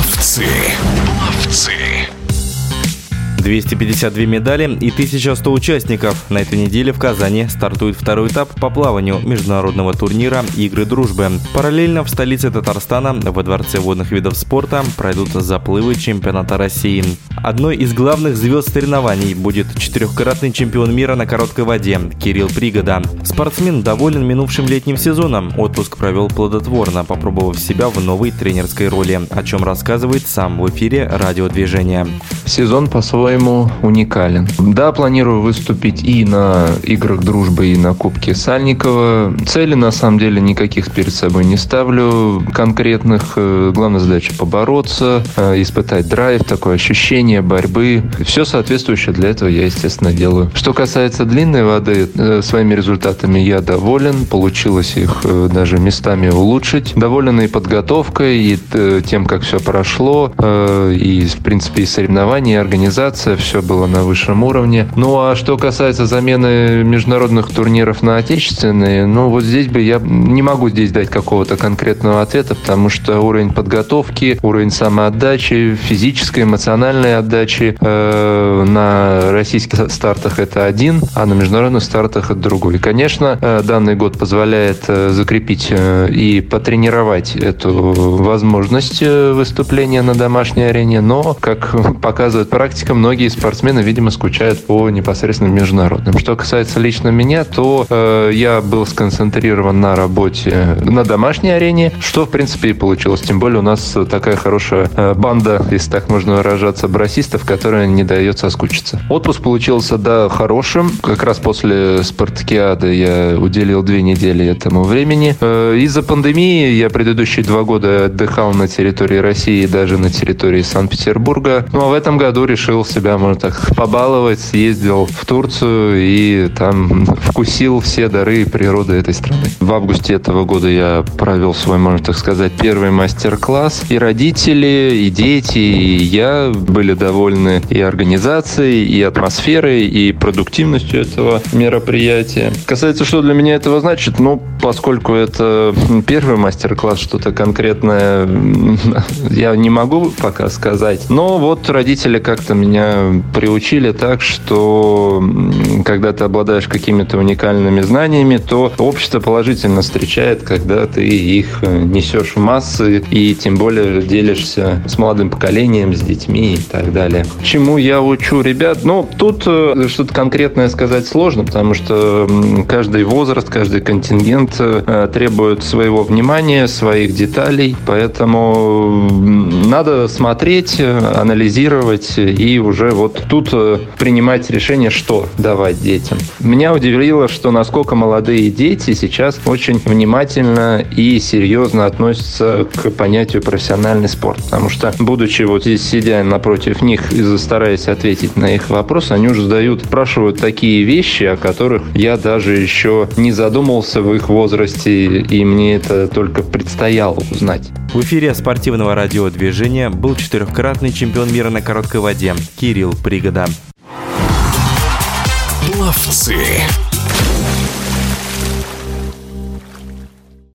Пловцы. Пловцы. 252 медали и 1100 участников. На этой неделе в Казани стартует второй этап по плаванию международного турнира «Игры дружбы». Параллельно в столице Татарстана во Дворце водных видов спорта пройдут заплывы чемпионата России. Одной из главных звезд соревнований будет четырехкратный чемпион мира на короткой воде Кирилл Пригода. Спортсмен доволен минувшим летним сезоном. Отпуск провел плодотворно, попробовав себя в новой тренерской роли, о чем рассказывает сам в эфире радиодвижения. Сезон по-своему уникален. Да, планирую выступить и на играх дружбы, и на Кубке Сальникова. Цели, на самом деле, никаких перед собой не ставлю конкретных. Э, главная задача побороться, э, испытать драйв, такое ощущение борьбы. Все соответствующее для этого я, естественно, делаю. Что касается длинной воды, э, своими результатами я доволен. Получилось их даже местами улучшить. Доволен и подготовкой, и тем, как все прошло, и, в принципе, и соревнования соревнования, организация, все было на высшем уровне. Ну а что касается замены международных турниров на отечественные, ну вот здесь бы я не могу здесь дать какого-то конкретного ответа, потому что уровень подготовки, уровень самоотдачи, физической, эмоциональной отдачи э, на российских стартах это один, а на международных стартах это другой. Конечно, э, данный год позволяет э, закрепить э, и потренировать эту возможность э, выступления на домашней арене, но, как показывает практика, многие спортсмены, видимо, скучают по непосредственно международным. Что касается лично меня, то э, я был сконцентрирован на работе на домашней арене, что, в принципе, и получилось. Тем более у нас такая хорошая э, банда, если так можно выражаться, брасистов, которая не дает соскучиться. Отпуск получился, да, хорошим. Как раз после спартакиады я уделил две недели этому времени. Э, из-за пандемии я предыдущие два года отдыхал на территории России и даже на территории Санкт-Петербурга. Ну, а в этом году решил себя, можно так, побаловать, съездил в Турцию и там вкусил все дары природы этой страны. В августе этого года я провел свой, можно так сказать, первый мастер-класс. И родители, и дети, и я были довольны и организацией, и атмосферой, и продуктивностью этого мероприятия. Касается, что для меня этого значит, ну, поскольку это первый мастер-класс, что-то конкретное я не могу пока сказать. Но вот родители как-то меня приучили так, что когда ты обладаешь какими-то уникальными знаниями, то общество положительно встречает, когда ты их э, несешь в массы и тем более делишься с молодым поколением, с детьми и так далее. Чему я учу ребят? Ну, тут э, что-то конкретное сказать сложно, потому что каждый возраст, каждый контингент э, требует своего внимания, своих деталей, поэтому надо смотреть, анализировать, и уже вот тут э, принимать решение, что давать детям. Меня удивило, что насколько молодые дети сейчас очень внимательно и серьезно относятся к понятию профессиональный спорт. Потому что, будучи вот здесь сидя напротив них и стараясь ответить на их вопросы, они уже задают, спрашивают такие вещи, о которых я даже еще не задумался в их возрасте, и мне это только предстояло узнать. В эфире спортивного радиодвижения был четырехкратный чемпион мира на короткой воде Кирилл Пригода. Пловцы.